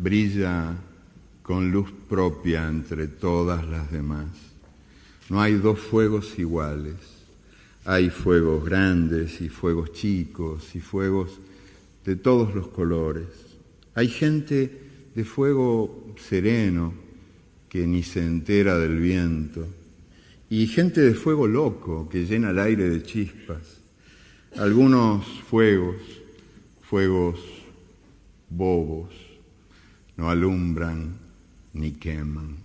brilla con luz propia entre todas las demás. No hay dos fuegos iguales. Hay fuegos grandes y fuegos chicos y fuegos de todos los colores. Hay gente de fuego sereno que ni se entera del viento y gente de fuego loco que llena el aire de chispas. Algunos fuegos, fuegos bobos, no alumbran ni queman,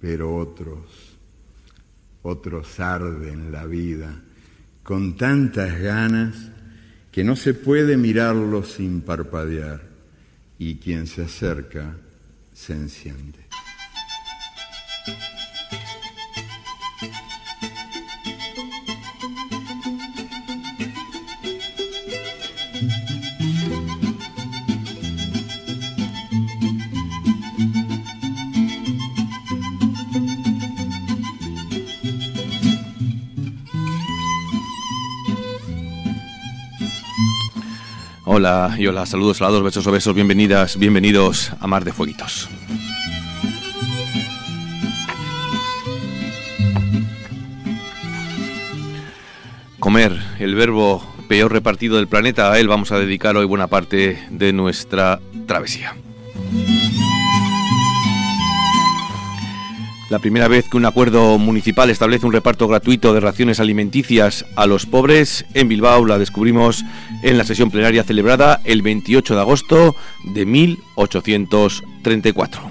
pero otros, otros arden la vida con tantas ganas que no se puede mirarlos sin parpadear y quien se acerca se enciende. Hola y hola, saludos, saludos, besos o besos, bienvenidas, bienvenidos a Mar de Fueguitos. Comer, el verbo peor repartido del planeta, a él vamos a dedicar hoy buena parte de nuestra travesía. La primera vez que un acuerdo municipal establece un reparto gratuito de raciones alimenticias a los pobres en Bilbao la descubrimos en la sesión plenaria celebrada el 28 de agosto de 1834.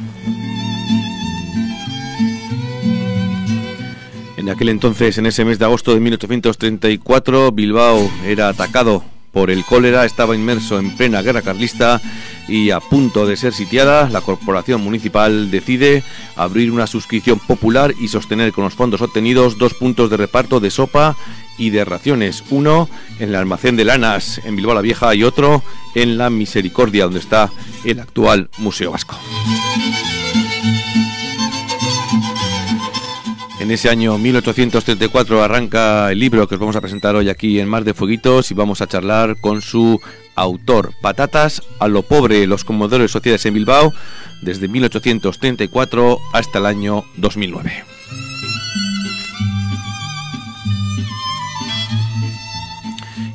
En aquel entonces, en ese mes de agosto de 1834, Bilbao era atacado por el cólera, estaba inmerso en plena guerra carlista y a punto de ser sitiada, la corporación municipal decide abrir una suscripción popular y sostener con los fondos obtenidos dos puntos de reparto de sopa y de raciones, uno en el almacén de lanas en Bilbao la Vieja y otro en la Misericordia, donde está el actual Museo Vasco. En ese año 1834 arranca el libro que os vamos a presentar hoy aquí en Mar de Fueguitos y vamos a charlar con su autor, Patatas a lo pobre, los comodores sociales en Bilbao, desde 1834 hasta el año 2009.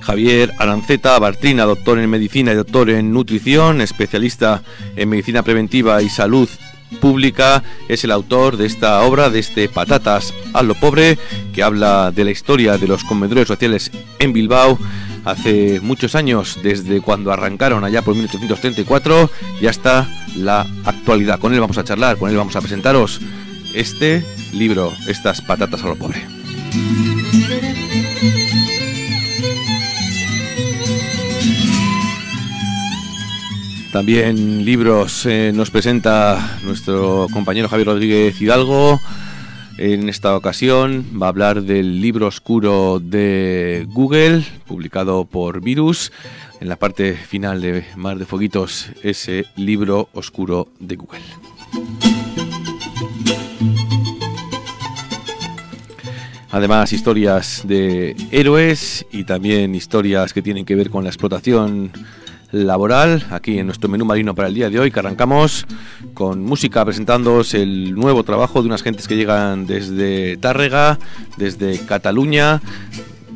Javier Aranceta Bartrina, doctor en medicina y doctor en nutrición, especialista en medicina preventiva y salud pública, es el autor de esta obra, de este Patatas a lo pobre, que habla de la historia de los comedores sociales en Bilbao hace muchos años, desde cuando arrancaron allá por 1834 y hasta la actualidad. Con él vamos a charlar, con él vamos a presentaros este libro, estas patatas a lo pobre. También libros eh, nos presenta nuestro compañero Javier Rodríguez Hidalgo. En esta ocasión va a hablar del libro oscuro de Google, publicado por Virus. En la parte final de Mar de Foguitos, ese libro oscuro de Google. Además, historias de héroes y también historias que tienen que ver con la explotación laboral aquí en nuestro menú marino para el día de hoy que arrancamos con música presentándoos el nuevo trabajo de unas gentes que llegan desde Tárrega, desde Cataluña.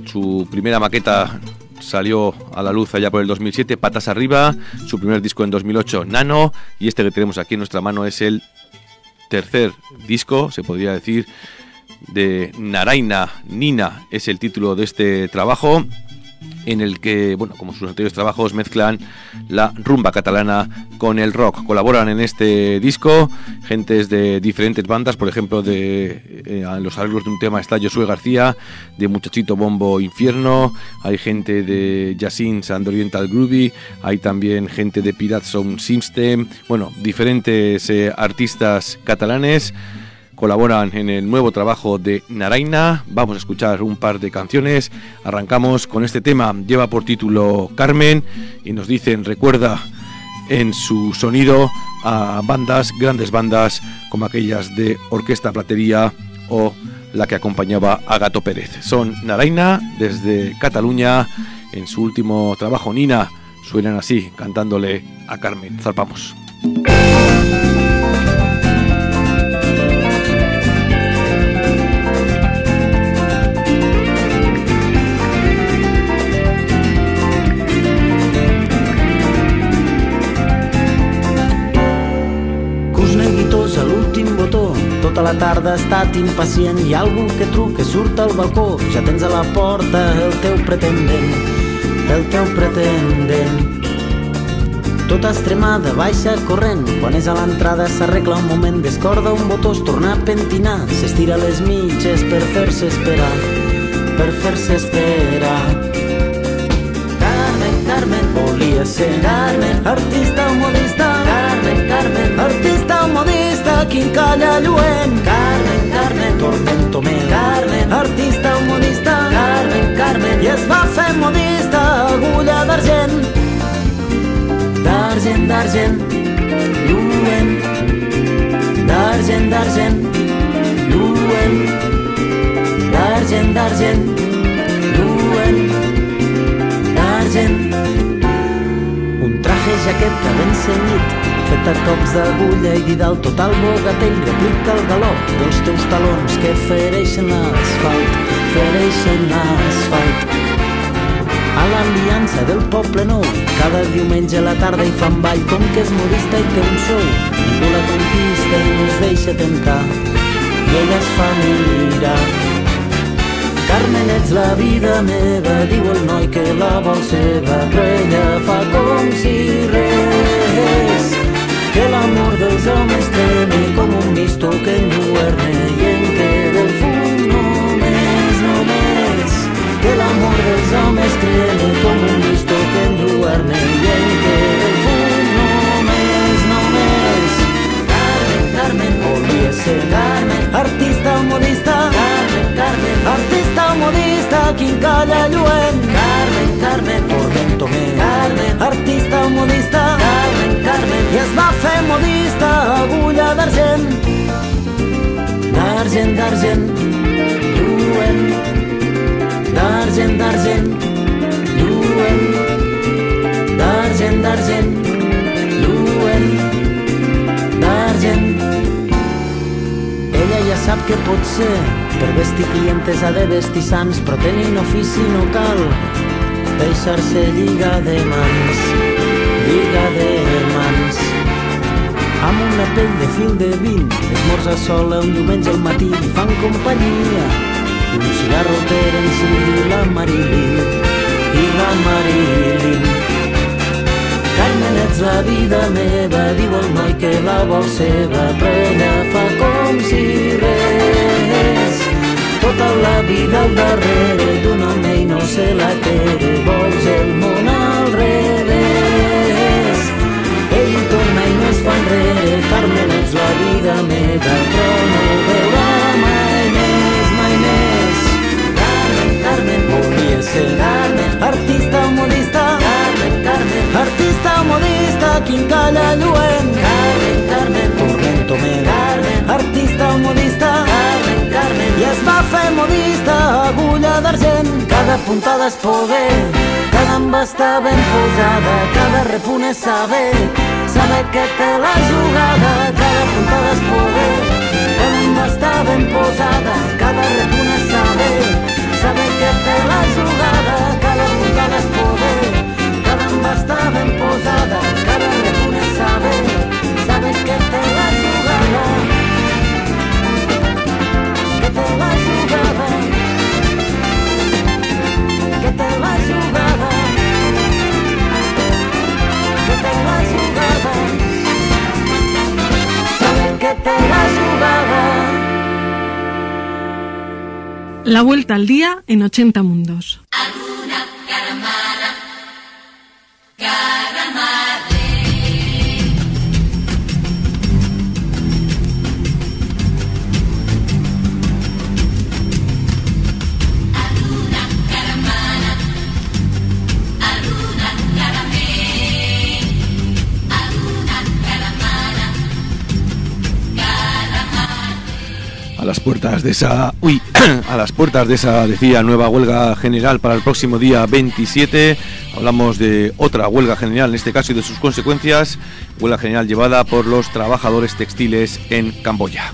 Su primera maqueta salió a la luz allá por el 2007, Patas Arriba, su primer disco en 2008, Nano, y este que tenemos aquí en nuestra mano es el tercer disco, se podría decir, de Naraina Nina, es el título de este trabajo en el que, bueno, como sus anteriores trabajos, mezclan la rumba catalana con el rock. Colaboran en este disco gentes de diferentes bandas, por ejemplo, de eh, los arreglos de un tema está Josué García, de Muchachito Bombo Infierno, hay gente de Yasin Sand Oriental Groovy, hay también gente de Pirate Sound System, bueno, diferentes eh, artistas catalanes colaboran en el nuevo trabajo de Naraina. Vamos a escuchar un par de canciones. Arrancamos con este tema, lleva por título Carmen y nos dicen, recuerda en su sonido a bandas, grandes bandas como aquellas de Orquesta Platería o la que acompañaba a Gato Pérez. Son Naraina desde Cataluña, en su último trabajo Nina, suenan así, cantándole a Carmen. Zarpamos. Tota la tarda estat impacient. Ha algú que truca, surt al balcó. Ja tens a la porta el teu pretendent El teu pretendent. Tota estremada, baixa corrent. Quan és a l'entrada s'arregla un moment Descorda un botó, es torna a pentinar. S'estira les mitges per fer-se esperar Per fer-se esperar. Carmen, Carmen, volia ser Carmen, artista o modista. Carmen, Carmen, artista o quin calla lluent. Carmen, Carmen, tormento meu. Carmen, artista o modista Carmen, Carmen, i es va fer modista agulla d'argent. D'argent, d'argent lluent. D'argent, d'argent lluent. D'argent, d'argent jaqueta ben cenyit fet a cops d'agulla i didal total bogatell replica el galop dels teus talons que fereixen l'asfalt, fereixen l'asfalt. A l'aliança del poble nou, cada diumenge a la tarda hi fan ball, com que és modista i té un show. Ningú la conquista i no es deixa tentar, i ella es fa mirar. Carmen, ets la vida meva, diu el noi que la vol seva, però ella fa com si res que l'amor dels homes treme com un misto que enlluerne i en queda el fum només, només. Que l'amor dels homes treme com un misto que enlluerne i en queda el fum només, només. Carmen, Carmen, volia ser Carmen, artista modista. Carmen, Carmen, artista modista, quin calla lluent. Carmen, Carmen, tormento meu. Carmen, artista modista. Carmen, Carmen, i es va fer modista, agulla d'argent, d'argent, d'argent, lluent, d'argent, d'argent, lluent, d'argent, d'argent, sap que pot ser, per vestir clientes ha de vestir sants, però tenint ofici no cal deixar-se lligar de mans, lligar de mans. Amb una pell de fil de vint, esmorza sola un diumenge al matí, li fan companyia. I un cigarro per encidir la Marilyn, i la Marilyn. Ets la vida meva, diu el noi que la vol seva, però ella fa com si res. Tota la vida al darrere d'un home i no se la té, vols el món al revés. Ell torna i no es fa enrere, Carmen, ets la vida meva, però no veurà puntades poder. Cada amb està ben posada cada repun és saber. Saber que te la jugada cada puntada és poder. Cada amb està ben posada cada repun és saber. Saber que té la jugada cada puntada és poder. Cada amb està ben posada cada repun és saber. Saber que té la jugada. Que té la La vuelta al día en 80 mundos. Alguna caramana, caramana. Las puertas de esa a las puertas de esa decía nueva huelga general para el próximo día 27 hablamos de otra huelga general en este caso y de sus consecuencias. Huelga general llevada por los trabajadores textiles en Camboya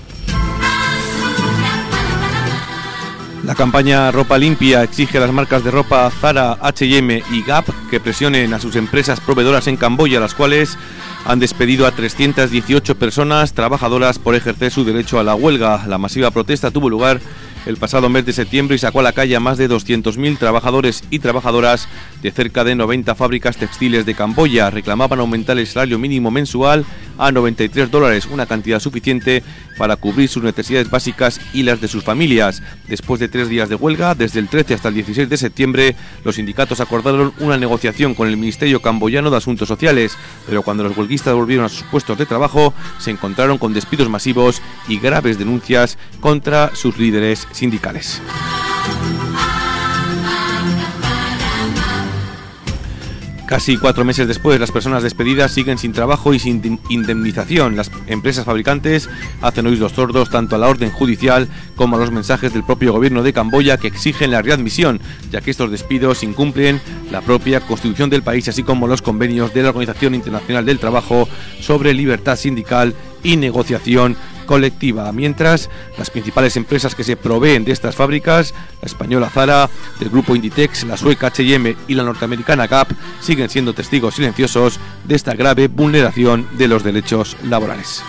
La campaña Ropa Limpia exige a las marcas de ropa Zara, H&M y Gap que presionen a sus empresas proveedoras en Camboya, las cuales han despedido a 318 personas trabajadoras por ejercer su derecho a la huelga. La masiva protesta tuvo lugar el pasado mes de septiembre y sacó a la calle a más de 200.000 trabajadores y trabajadoras de cerca de 90 fábricas textiles de Camboya. Reclamaban aumentar el salario mínimo mensual a 93 dólares, una cantidad suficiente para cubrir sus necesidades básicas y las de sus familias. Después de tres días de huelga, desde el 13 hasta el 16 de septiembre, los sindicatos acordaron una negociación con el Ministerio Camboyano de Asuntos Sociales, pero cuando los huelguistas volvieron a sus puestos de trabajo, se encontraron con despidos masivos y graves denuncias contra sus líderes sindicales. Casi cuatro meses después, las personas despedidas siguen sin trabajo y sin indemnización. Las empresas fabricantes hacen oídos sordos tanto a la orden judicial como a los mensajes del propio gobierno de Camboya que exigen la readmisión, ya que estos despidos incumplen la propia constitución del país, así como los convenios de la Organización Internacional del Trabajo sobre libertad sindical y negociación colectiva, mientras las principales empresas que se proveen de estas fábricas, la española Zara, del grupo Inditex, la sueca H&M y la norteamericana Gap, siguen siendo testigos silenciosos de esta grave vulneración de los derechos laborales.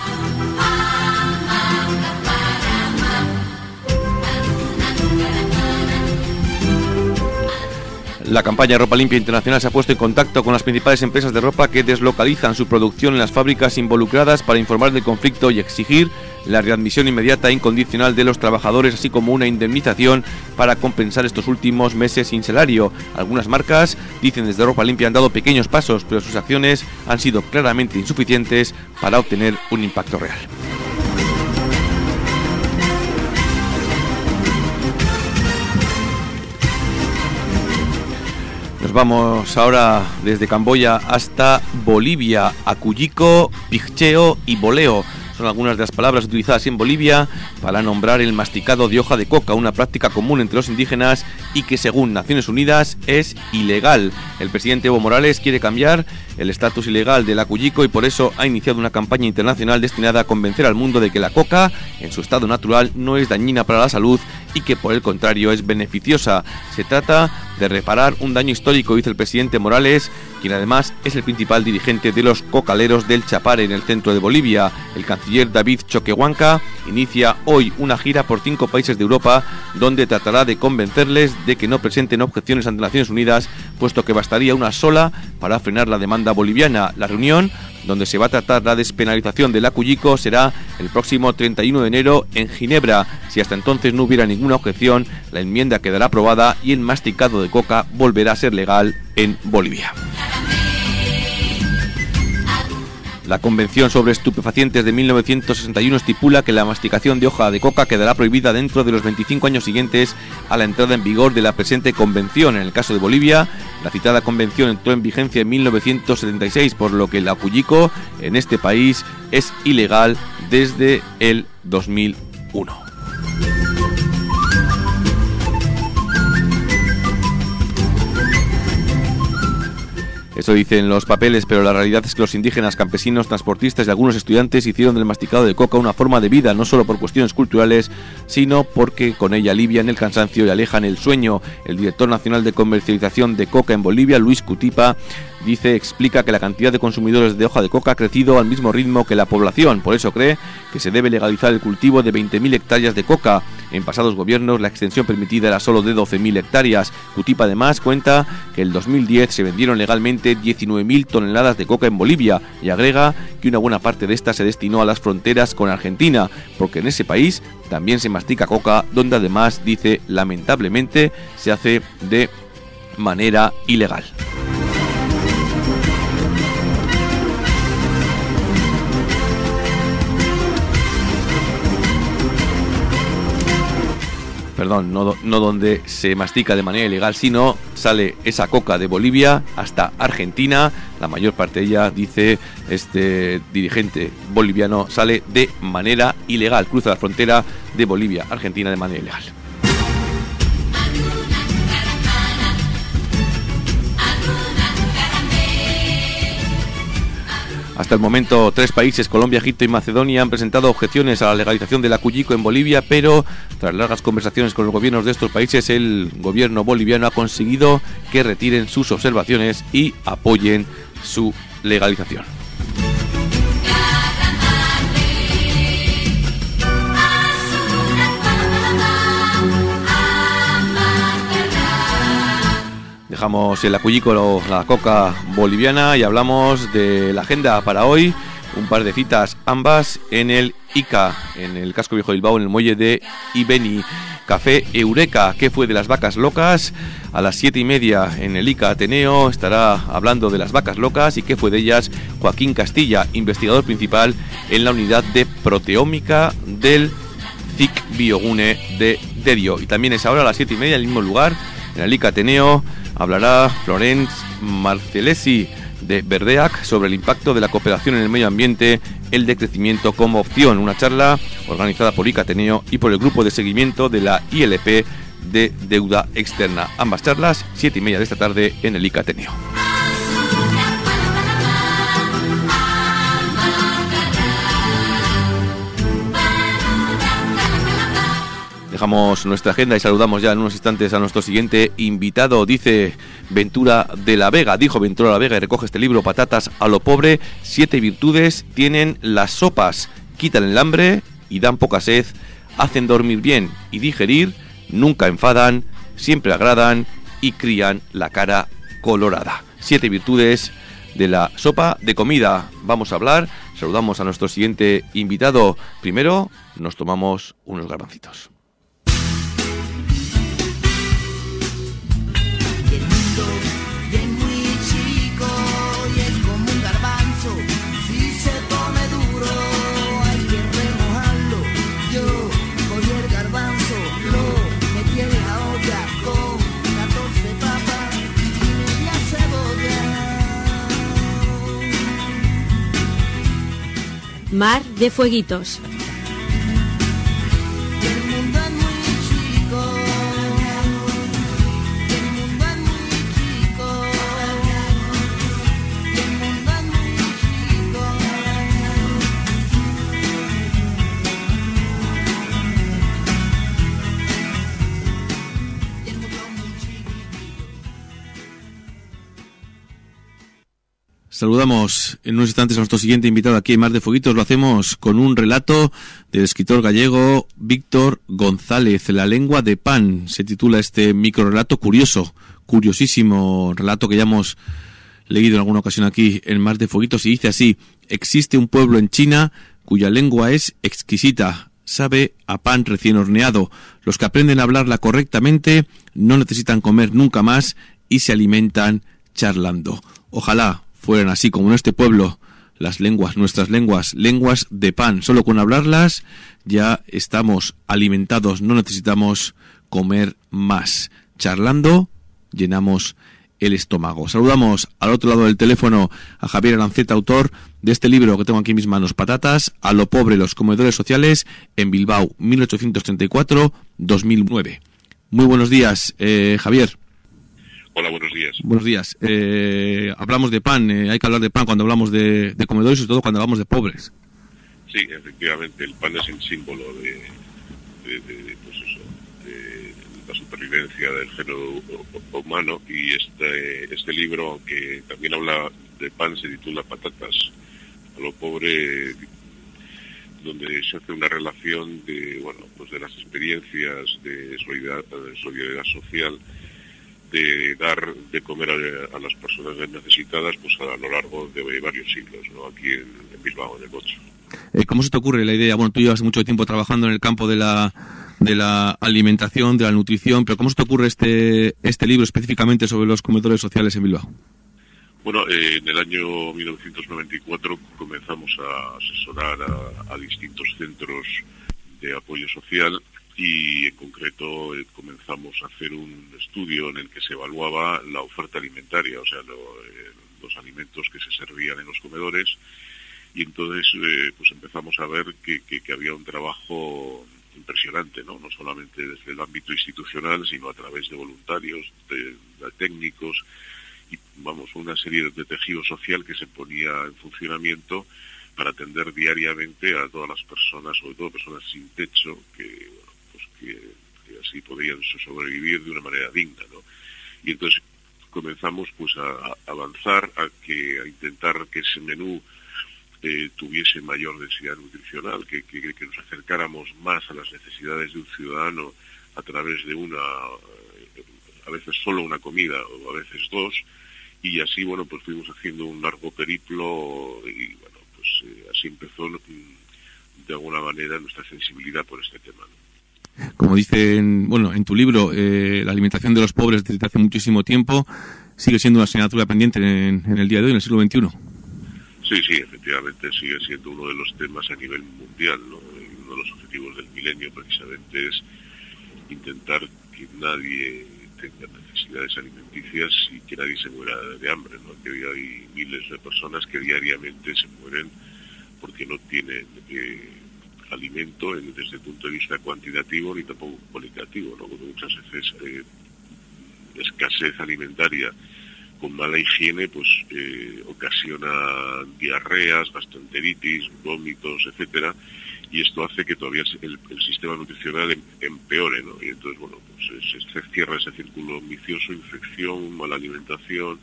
La campaña Ropa Limpia Internacional se ha puesto en contacto con las principales empresas de ropa que deslocalizan su producción en las fábricas involucradas para informar del conflicto y exigir la readmisión inmediata e incondicional de los trabajadores, así como una indemnización para compensar estos últimos meses sin salario. Algunas marcas dicen desde Ropa Limpia han dado pequeños pasos, pero sus acciones han sido claramente insuficientes para obtener un impacto real. Vamos ahora desde Camboya hasta Bolivia, Acuyico, Pijcheo y Boleo son algunas de las palabras utilizadas en Bolivia para nombrar el masticado de hoja de coca, una práctica común entre los indígenas y que según Naciones Unidas es ilegal. El presidente Evo Morales quiere cambiar el estatus ilegal del acuyico y por eso ha iniciado una campaña internacional destinada a convencer al mundo de que la coca, en su estado natural, no es dañina para la salud y que por el contrario es beneficiosa. Se trata de reparar un daño histórico, dice el presidente Morales, quien además es el principal dirigente de los cocaleros del Chapare en el centro de Bolivia. El canciller David Choquehuanca inicia hoy una gira por cinco países de Europa donde tratará de convencerles de que no presenten objeciones ante Naciones Unidas, puesto que bastaría una sola para frenar la demanda boliviana. La reunión donde se va a tratar la despenalización del acuyico será el próximo 31 de enero en Ginebra. Si hasta entonces no hubiera ninguna objeción, la enmienda quedará aprobada y el masticado de coca volverá a ser legal en Bolivia. La Convención sobre Estupefacientes de 1961 estipula que la masticación de hoja de coca quedará prohibida dentro de los 25 años siguientes a la entrada en vigor de la presente convención. En el caso de Bolivia, la citada convención entró en vigencia en 1976, por lo que el apuyico en este país es ilegal desde el 2001. Eso dicen los papeles, pero la realidad es que los indígenas, campesinos, transportistas y algunos estudiantes hicieron del masticado de coca una forma de vida, no solo por cuestiones culturales, sino porque con ella alivian el cansancio y alejan el sueño. El director nacional de comercialización de coca en Bolivia, Luis Cutipa, dice, explica que la cantidad de consumidores de hoja de coca ha crecido al mismo ritmo que la población. Por eso cree que se debe legalizar el cultivo de 20.000 hectáreas de coca. En pasados gobiernos la extensión permitida era solo de 12.000 hectáreas. Cutipa además cuenta que en 2010 se vendieron legalmente 19.000 toneladas de coca en Bolivia y agrega que una buena parte de esta se destinó a las fronteras con Argentina, porque en ese país también se mastica coca, donde además dice lamentablemente se hace de manera ilegal. Perdón, no, no, donde se mastica de manera ilegal, sino sale esa coca de Bolivia hasta Argentina. La mayor parte de ella, dice este dirigente boliviano, sale de manera ilegal, cruza la frontera de Bolivia, Argentina de manera ilegal. Hasta el momento, tres países, Colombia, Egipto y Macedonia, han presentado objeciones a la legalización del acuyico en Bolivia, pero tras largas conversaciones con los gobiernos de estos países, el gobierno boliviano ha conseguido que retiren sus observaciones y apoyen su legalización. Dejamos el acuícola, la coca boliviana y hablamos de la agenda para hoy. Un par de citas ambas en el ICA, en el casco viejo de Bilbao, en el muelle de Ibeni. Café Eureka, que fue de las vacas locas. A las siete y media en el ICA Ateneo estará hablando de las vacas locas y qué fue de ellas Joaquín Castilla, investigador principal en la unidad de proteómica del CIC Biogune de Dedio. Y también es ahora a las siete y media en el mismo lugar, en el ICA Ateneo, hablará Florence Marcelesi de Verdeac sobre el impacto de la cooperación en el medio ambiente, el decrecimiento como opción. Una charla organizada por ICATENEO y por el grupo de seguimiento de la ILP de deuda externa. Ambas charlas, siete y media de esta tarde en el ICATENEO. Dejamos nuestra agenda y saludamos ya en unos instantes a nuestro siguiente invitado. Dice Ventura de la Vega, dijo Ventura de la Vega y recoge este libro, Patatas a lo pobre. Siete virtudes tienen las sopas, quitan el hambre y dan poca sed, hacen dormir bien y digerir, nunca enfadan, siempre agradan y crían la cara colorada. Siete virtudes de la sopa de comida. Vamos a hablar. Saludamos a nuestro siguiente invitado. Primero nos tomamos unos garbancitos. Mar de Fueguitos. Saludamos en unos instantes a nuestro siguiente invitado aquí en Mar de Fueguitos. Lo hacemos con un relato del escritor gallego Víctor González, La lengua de pan. Se titula este micro relato curioso, curiosísimo relato que ya hemos leído en alguna ocasión aquí en Mar de Fueguitos y dice así, existe un pueblo en China cuya lengua es exquisita, sabe a pan recién horneado. Los que aprenden a hablarla correctamente no necesitan comer nunca más y se alimentan charlando. Ojalá fueran así como en este pueblo las lenguas, nuestras lenguas, lenguas de pan. Solo con hablarlas ya estamos alimentados, no necesitamos comer más. Charlando llenamos el estómago. Saludamos al otro lado del teléfono a Javier Aranceta, autor de este libro que tengo aquí en mis manos, Patatas, a lo pobre los comedores sociales en Bilbao, 1834-2009. Muy buenos días, eh, Javier. Hola, buenos días. Buenos días. Eh, hablamos de pan, eh, hay que hablar de pan cuando hablamos de, comedores y sobre todo cuando hablamos de pobres. Sí, efectivamente, el pan es el símbolo de, pues eso, la supervivencia del género humano y este, este libro, aunque también habla de pan, se titula Patatas a lo pobre, donde se hace una relación de, bueno, pues de las experiencias de solidaridad, de solidaridad social, de dar de comer a, las personas necesitadas pues a lo largo de varios siglos, ¿no? aquí en, Bilbao, en el Bocho. Eh, ¿Cómo se te ocurre la idea? Bueno, tú llevas mucho tiempo trabajando en el campo de la de la alimentación, de la nutrición, pero ¿cómo se te ocurre este, este libro específicamente sobre los comedores sociales en Bilbao? Bueno, eh, en el año 1994 comenzamos a asesorar a, distintos centros de apoyo social y en concreto eh, comenzamos a hacer un estudio en el que se evaluaba la oferta alimentaria, o sea, eh, los alimentos que se servían en los comedores y entonces pues empezamos a ver que, había un trabajo impresionante, ¿no? No solamente desde el ámbito institucional, sino a través de voluntarios, de, técnicos y, vamos, una serie de tejido social que se ponía en funcionamiento para atender diariamente a todas las personas, sobre todo personas sin techo, que, que, así podían sobrevivir de una manera digna, ¿no? Y entonces comenzamos pues a, avanzar a que a intentar que ese menú eh, tuviese mayor densidad nutricional, que, que, nos acercáramos más a las necesidades de un ciudadano a través de una, eh, a veces solo una comida o a veces dos, y así, bueno, pues fuimos haciendo un largo periplo y, bueno, pues eh, así empezó mm, de alguna manera nuestra sensibilidad por este tema. Como dice, en, bueno, en tu libro, la alimentación de los pobres desde hace muchísimo tiempo sigue siendo una asignatura pendiente en, el día de hoy, en el siglo XXI. Sí, sí, efectivamente sigue siendo uno de los temas a nivel mundial. ¿no? Uno de los objetivos del milenio precisamente es intentar que nadie tenga necesidades alimenticias y que nadie se muera de hambre. ¿no? Que hay miles de personas que diariamente se mueren porque no tienen eh, alimento desde el punto de vista cuantitativo ni tampoco cualitativo. ¿no? muchas veces eh, escasez alimentaria con mala higiene pues eh, ocasiona diarreas, gastroenteritis, vómitos, etcétera, y esto hace que todavía el, sistema nutricional em, empeore, ¿no? Y entonces, bueno, pues se, cierra ese círculo vicioso, infección, mala alimentación,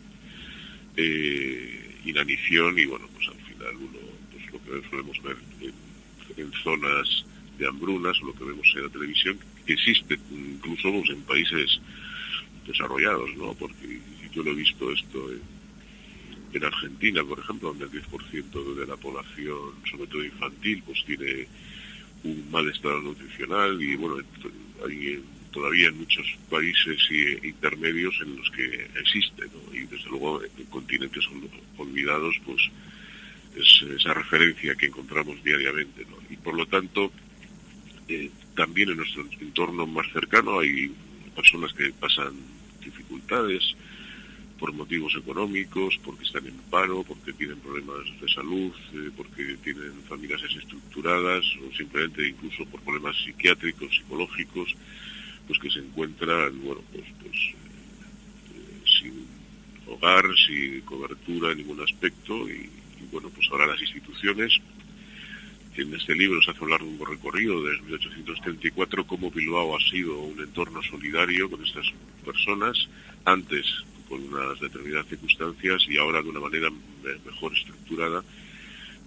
eh, inanición y, bueno, pues al final uno, pues lo que solemos ver en, zonas de hambrunas lo que vemos en la televisión, que existe incluso pues, en países desarrollados, ¿no? Porque yo lo he visto esto en, Argentina, por ejemplo, donde el 10% de la población, sobre todo infantil, pues tiene un mal estado nutricional y bueno, hay todavía en muchos países intermedios en los que existe, ¿no? y desde luego en continentes olvidados, pues es esa referencia que encontramos diariamente. Y por lo tanto, eh, también en nuestro entorno más cercano hay personas que pasan dificultades, por motivos económicos, porque están en paro, porque tienen problemas de salud, eh, porque tienen familias desestructuradas o simplemente incluso por problemas psiquiátricos, psicológicos, pues que se encuentran, bueno, pues, pues eh, sin hogar, sin cobertura en ningún aspecto y, bueno, pues ahora las instituciones en este libro se hace un recorrido desde 1834, cómo Bilbao ha sido un entorno solidario con estas personas, antes con unas determinadas circunstancias y ahora de una manera mejor estructurada,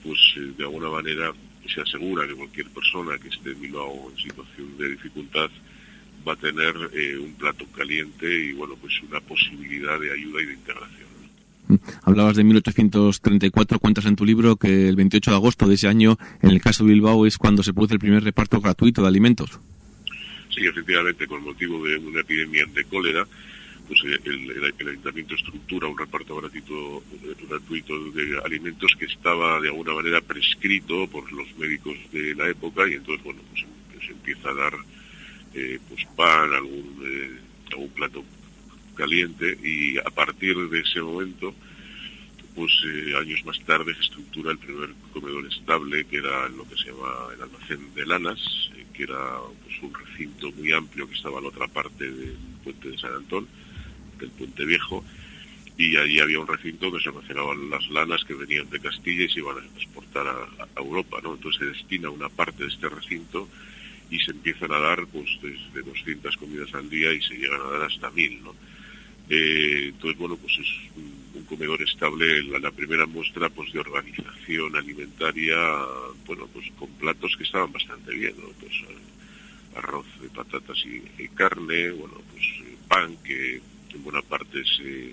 pues eh, de alguna manera se asegura que cualquier persona que esté en Bilbao en situación de dificultad va a tener eh, un plato caliente y bueno pues una posibilidad de ayuda y de integración. Hablabas de 1834, cuentas en tu libro que el 28 de agosto de ese año, en el caso de Bilbao, es cuando se produce el primer reparto gratuito de alimentos. Sí, efectivamente, con motivo de una epidemia de cólera, pues eh, el, ayuntamiento estructura un reparto gratuito, gratuito de alimentos que estaba de alguna manera prescrito por los médicos de la época y entonces bueno pues, se empieza a dar eh, pues pan algún eh, algún plato caliente y a partir de ese momento pues años más tarde se estructura el primer comedor estable que era lo que se llama el almacén de lanas que era pues, un recinto muy amplio que estaba a la otra parte del puente de San Antón del Puente Viejo, y allí había un recinto donde se almacenaban las lanas que venían de Castilla y se iban a exportar a, Europa, ¿no? Entonces se destina una parte de este recinto y se empiezan a dar pues desde 200 comidas al día y se llegan a dar hasta 1000, ¿no? Eh, entonces, bueno, pues es un, comedor estable, la, la, primera muestra pues de organización alimentaria, bueno, pues con platos que estaban bastante bien, ¿no? Pues eh, arroz, de patatas y, carne, bueno, pues eh, pan que en buena parte se,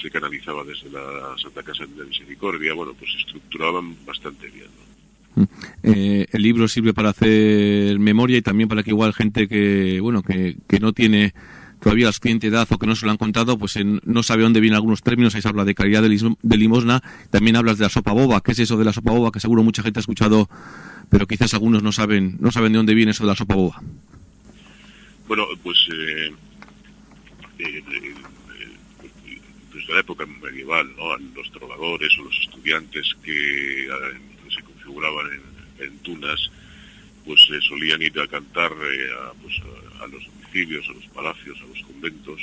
se canalizaba desde la Santa Casa de Misericordia, bueno, pues estructuraban bastante bien. Eh, el libro sirve para hacer memoria y también para que igual gente que, bueno, que, que no tiene todavía la suficiente edad o que no se lo han contado, pues no sabe dónde vienen algunos términos. Ahí se habla de calidad de, limosna. También hablas de la sopa boba. ¿Qué es eso de la sopa boba? Que seguro mucha gente ha escuchado, pero quizás algunos no saben, no saben de dónde viene eso de la sopa boba. Bueno, pues eh, eh, eh desde la época medieval, ¿no? los trovadores o los estudiantes que se configuraban en, tunas, pues se solían ir a cantar a, pues, a los a los palacios, a los conventos,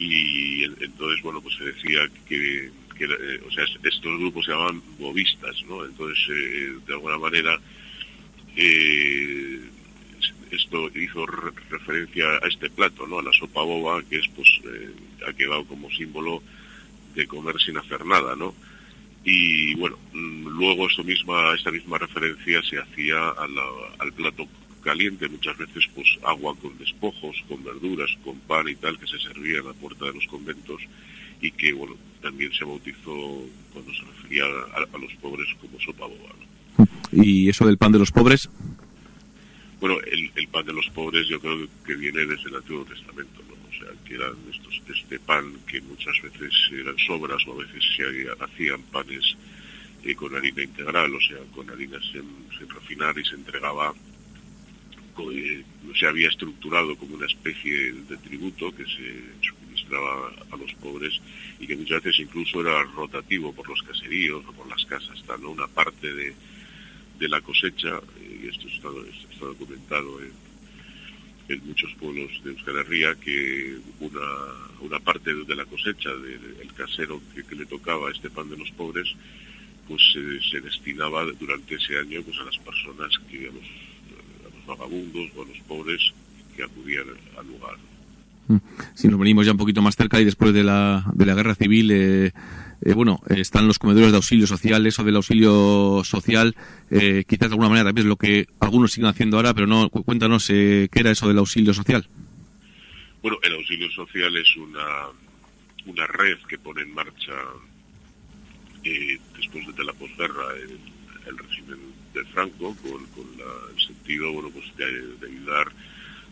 y entonces, bueno, pues se decía que, eh, o sea, estos grupos se llamaban bobistas, ¿no? Entonces, eh, de alguna manera, eh, esto hizo referencia a este plato, ¿no? A la sopa boba, que es, pues, ha quedado como símbolo de comer sin hacer nada, ¿no? Y bueno, mm, luego esto misma, esta misma referencia se hacía al plato caliente, muchas veces pues agua con despojos, con verduras, con pan y tal, que se servía en la puerta de los conventos y que bueno, también se bautizó cuando se refería a, los pobres como sopa boba. ¿Y eso del pan de los pobres? Bueno, el, pan de los pobres yo creo que viene desde el Antiguo Testamento, que eran este pan que muchas veces eran sobras o a veces se hacían panes eh, con harina integral, o sea, con harina sin, refinar y se entregaba eh, se había estructurado como una especie de tributo que se suministraba a los pobres y que muchas veces incluso era rotativo por los caseríos o por las casas, ¿no? una parte de, de la cosecha, y esto está, documentado en, muchos pueblos de Euskal Herria, que una, una parte de la cosecha del casero que, le tocaba este pan de los pobres, pues se, destinaba durante ese año pues a las personas que a los vagabundos o los pobres que acudían al lugar. Mm. Si nos venimos ya un poquito más cerca y después de la, de la guerra civil, eh, eh, bueno, están los comedores de auxilio social, eso del auxilio social, eh, quizás de alguna manera también es lo que algunos siguen haciendo ahora, pero no, cuéntanos qué era eso del auxilio social. Bueno, el auxilio social es una, una red que pone en marcha después de la posguerra el, el régimen de Franco con, el sentido bueno pues de, ayudar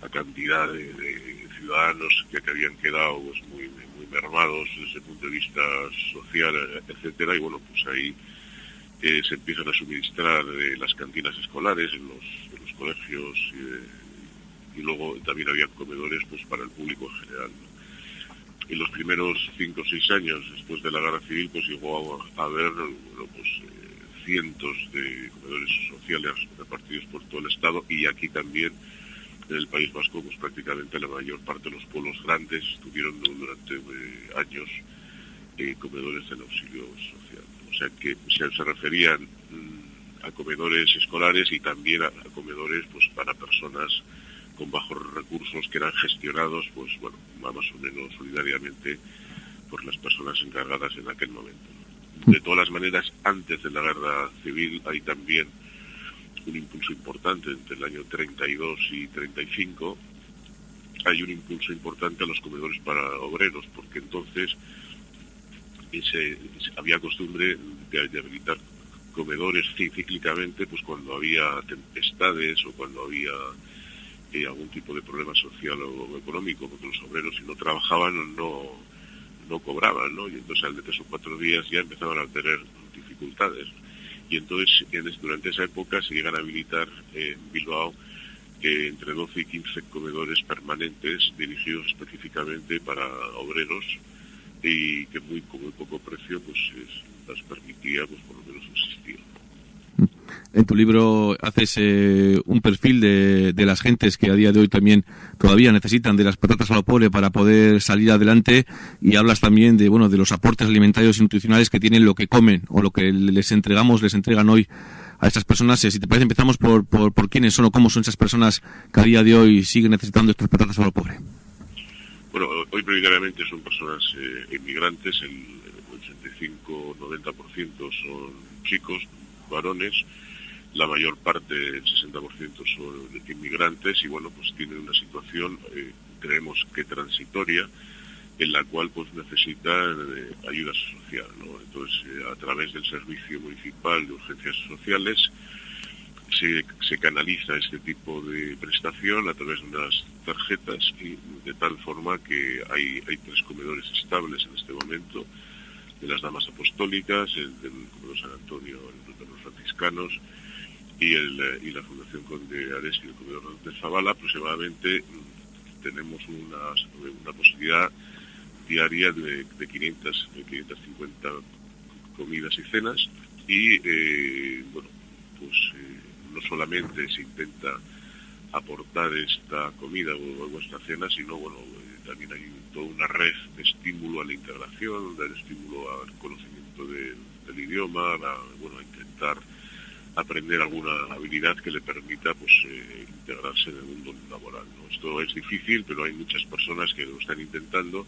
a cantidad de, ciudadanos que, habían quedado pues, muy mermados desde el punto de vista social, etcétera, y bueno, pues ahí eh, se empiezan a suministrar eh, las cantinas escolares en los, los colegios y luego también había comedores pues para el público en general. En los primeros cinco o seis años después de la guerra civil pues llegó a, haber pues, cientos de comedores sociales repartidos por todo el Estado y aquí también en el País Vasco, pues prácticamente la mayor parte de los pueblos grandes tuvieron durante eh, años eh, comedores del auxilio social. O sea que se, referían mm, a comedores escolares y también a, comedores pues para personas con bajos recursos que eran gestionados pues bueno más o menos solidariamente por las personas encargadas en aquel momento. De todas las maneras, antes de la guerra civil hay también un impulso importante entre el año 32 y 35. Hay un impulso importante a los comedores para obreros, porque entonces había costumbre de, habilitar comedores cíclicamente pues cuando había tempestades o cuando había eh, algún tipo de problema social o económico, porque los obreros si no trabajaban no no cobraban, ¿no? Y entonces al de tres o cuatro días ya empezaban a tener dificultades. Y entonces durante esa época se llegan a habilitar en Bilbao eh, entre 12 y 15 comedores permanentes dirigidos específicamente para obreros y que muy con muy poco precio pues las permitía pues por lo menos existir. En tu libro haces eh, un perfil de, de, las gentes que a día de hoy también todavía necesitan de las patatas a lo pobre para poder salir adelante y hablas también de bueno de los aportes alimentarios y nutricionales que tienen lo que comen o lo que les entregamos, les entregan hoy a estas personas. si te parece, empezamos por, por, quiénes son o cómo son esas personas que a día de hoy siguen necesitando estos patatas a lo pobre. Bueno, hoy prioritariamente son personas inmigrantes, el 85-90% son chicos, varones, la mayor parte, el 60% son inmigrantes y bueno, pues tienen una situación, eh, creemos que transitoria, en la cual pues necesitan eh, ayuda social. Entonces, eh, a través del Servicio Municipal de Urgencias Sociales se, canaliza este tipo de prestación a través de unas tarjetas y de tal forma que hay tres comedores estables en este momento, de las Damas Apostólicas, el del San Antonio, el de los franciscanos, y, el, eh, y la Fundación Conde Ares y el Comedor de Zavala, aproximadamente mm, tenemos una, una posibilidad diaria de, de, 500, de 550 comidas y cenas y, eh, bueno, pues eh, no solamente se intenta aportar esta comida o, esta cena, sino, bueno, también hay toda una red de estímulo a la integración, de estímulo al conocimiento de, del idioma, bueno, a intentar aprender alguna habilidad que le permita pues eh, integrarse en el mundo laboral. Esto es difícil, pero hay muchas personas que lo están intentando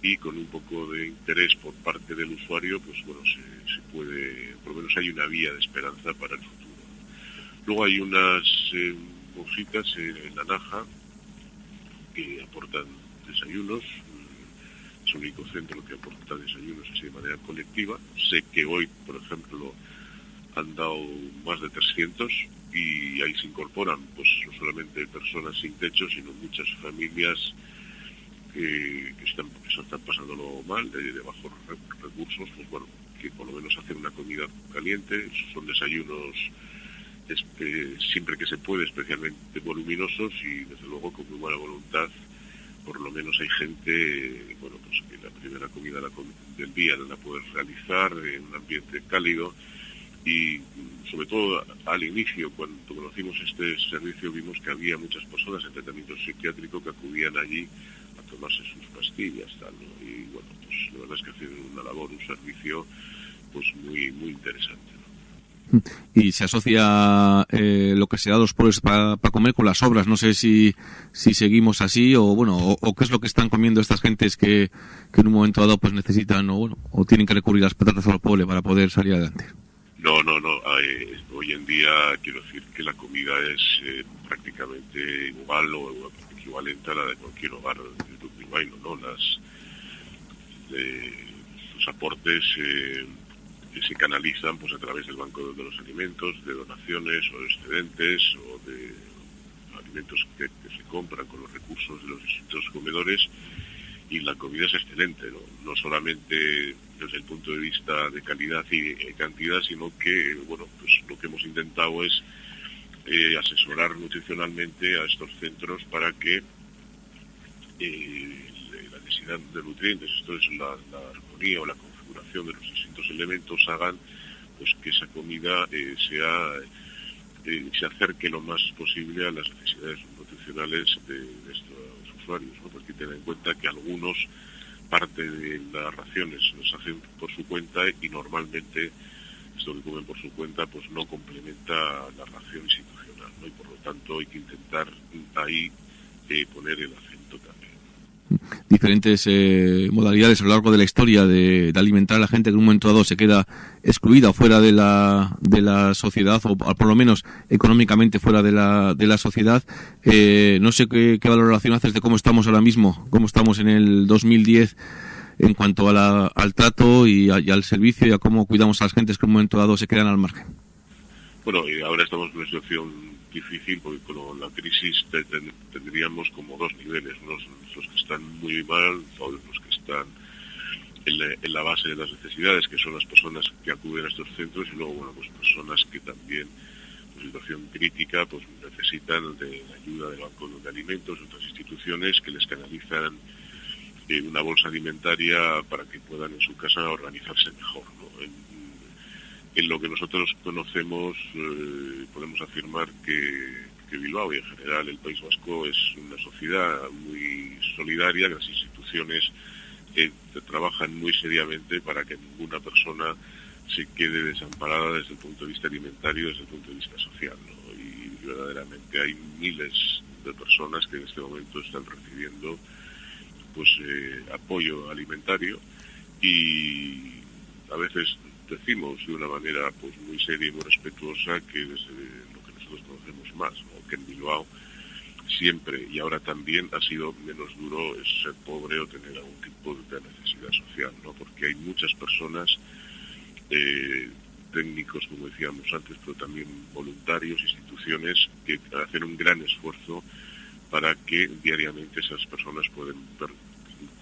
y con un poco de interés por parte del usuario, pues bueno, se, puede, por lo menos hay una vía de esperanza para el futuro. Luego hay unas eh, en la Naja que aportan desayunos, es el único centro que aporta desayunos así de manera colectiva. Sé que hoy, por ejemplo, han dado más de 300 y ahí se incorporan pues no solamente personas sin techo, sino muchas familias que, están, que están pasándolo mal, de, de bajos recursos, pues bueno, que por lo menos hacen una comida caliente, son desayunos siempre que se puede, especialmente voluminosos y desde luego con muy buena voluntad, por lo menos hay gente, bueno, pues que la primera comida del día la puede realizar en un ambiente cálido, y sobre todo al inicio, cuando conocimos este servicio, vimos que había muchas personas en tratamiento psiquiátrico que acudían allí a tomarse sus pastillas, tal. Y bueno, pues la verdad es que hacen una labor, un servicio, pues muy, muy interesante. Y se asocia eh, lo que se da a los pueblos para pa comer con las obras. No sé si, si seguimos así o bueno, o, o, qué es lo que están comiendo estas gentes que, que en un momento dado pues necesitan o bueno, o tienen que recurrir las patatas a los pueblos para poder salir adelante. No, no, no. Eh, hoy en día quiero decir que la comida es eh, prácticamente igual o equivalente a la de cualquier hogar de bilbaíno, ¿no? Las, eh, los aportes que se canalizan pues a través del Banco de los Alimentos, de donaciones o de excedentes o de alimentos que, que se compran con los recursos de los distintos comedores y la comida es excelente, ¿no? no solamente desde el punto de vista de calidad y cantidad, sino que bueno, pues lo que hemos intentado es eh, asesorar nutricionalmente a estos centros para que eh, la necesidad de nutrientes, esto es la, la, armonía o la de los distintos elementos, hagan pues que esa comida eh, sea eh, se acerque lo más posible a las necesidades nutricionales de, estos usuarios, ¿no? porque ten en cuenta que algunos parte de las raciones los hacen por su cuenta y normalmente esto que comen por su cuenta pues no complementa la ración institucional y por lo tanto hay que intentar ahí eh, poner el acento también diferentes eh, modalidades a lo largo de la historia de, alimentar a la gente que en un momento dado se queda excluida fuera de la, de la sociedad o por lo menos económicamente fuera de la, de la sociedad. Eh, no sé qué, qué, valoración haces de cómo estamos ahora mismo, cómo estamos en el 2010 en cuanto a la, al trato y, al servicio y a cómo cuidamos a las gentes que en un momento dado se quedan al margen. Bueno, y ahora estamos en una situación difícil porque con la crisis tendríamos como dos niveles, los, los que están muy mal o los que están en la, base de las necesidades, que son las personas que acuden a estos centros y luego, bueno, pues personas que también en situación crítica pues necesitan de la ayuda del Banco de Alimentos, otras instituciones que les canalizan eh, una bolsa alimentaria para que puedan en su casa organizarse mejor. En lo que nosotros conocemos eh, podemos afirmar que, Bilbao y en general el País Vasco es una sociedad muy solidaria, que las instituciones eh, trabajan muy seriamente para que ninguna persona se quede desamparada desde el punto de vista alimentario, desde el punto de vista social. Y verdaderamente hay miles de personas que en este momento están recibiendo pues eh, apoyo alimentario y a veces decimos de una manera pues muy seria y muy respetuosa que desde lo que nosotros conocemos más, que en Bilbao siempre y ahora también ha sido menos duro ser pobre o tener algún tipo de necesidad social, ¿no? porque hay muchas personas, eh, técnicos, como decíamos antes, pero también voluntarios, instituciones, que hacen un gran esfuerzo para que diariamente esas personas puedan ver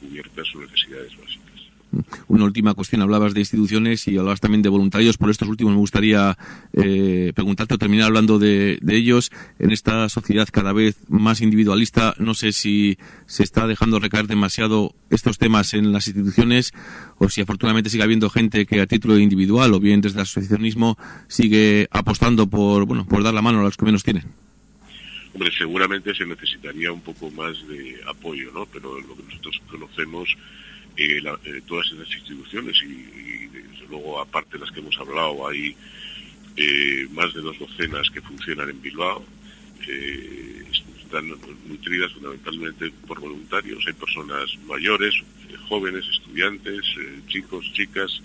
cubiertas sus necesidades básicas. Una última cuestión, hablabas de instituciones y hablabas también de voluntarios. Por estos últimos me gustaría eh, preguntarte o terminar hablando de, ellos. En esta sociedad cada vez más individualista, no sé si se está dejando recaer demasiado estos temas en las instituciones o si afortunadamente sigue habiendo gente que a título individual o bien desde el asociacionismo sigue apostando por, bueno, por dar la mano a los que menos tienen. Hombre, seguramente se necesitaría un poco más de apoyo, ¿no? Pero lo que nosotros conocemos eh, eh, todas esas instituciones y, desde luego aparte de las que hemos hablado hay eh, más de dos docenas que funcionan en Bilbao están nutridas fundamentalmente por voluntarios. Hay personas mayores jóvenes estudiantes chicos chicas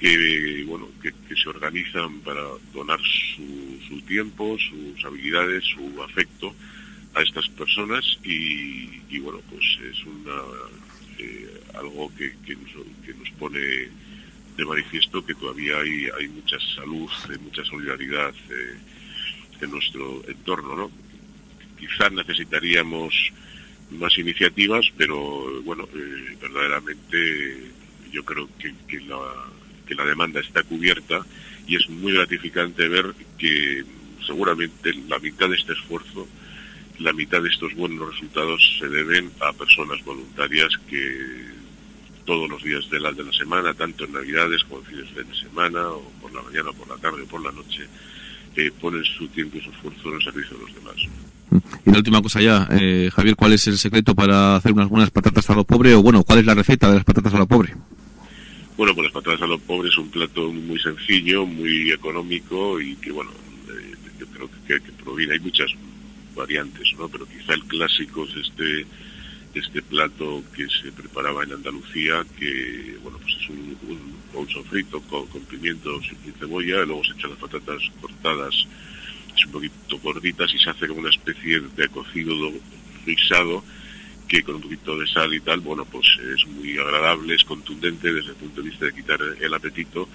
que bueno que, se organizan para donar su, su tiempo sus habilidades su afecto a estas personas y, y bueno pues es una eh, algo que, nos, pone de manifiesto que todavía hay, hay mucha salud, mucha solidaridad eh, en nuestro entorno, ¿no? Quizás necesitaríamos más iniciativas, pero bueno, eh, verdaderamente yo creo que, que, la, que la demanda está cubierta y es muy gratificante ver que seguramente la mitad de este esfuerzo la mitad de estos buenos resultados se deben a personas voluntarias que todos los días de la, de la semana, tanto en Navidades como en fines de semana, o por la mañana, por la tarde, o por la noche, eh, ponen su tiempo y su esfuerzo en el servicio de los demás. Y la última cosa ya, eh, Javier, ¿cuál es el secreto para hacer unas buenas patatas a lo pobre? O bueno, ¿cuál es la receta de las patatas a lo pobre? Bueno, pues las patatas a lo pobre es un plato muy sencillo, muy económico y que, bueno, eh, yo creo que, que proviene, hay muchas variantes, ¿no? Pero quizá el clásico es este este plato que se preparaba en Andalucía, que bueno pues es un, un, sofrito con, pimientos y cebolla, luego se echan las patatas cortadas, es un poquito gorditas y se hace como una especie de cocido guisado que con un poquito de sal y tal, bueno pues es muy agradable, es contundente desde el punto de vista de quitar el apetito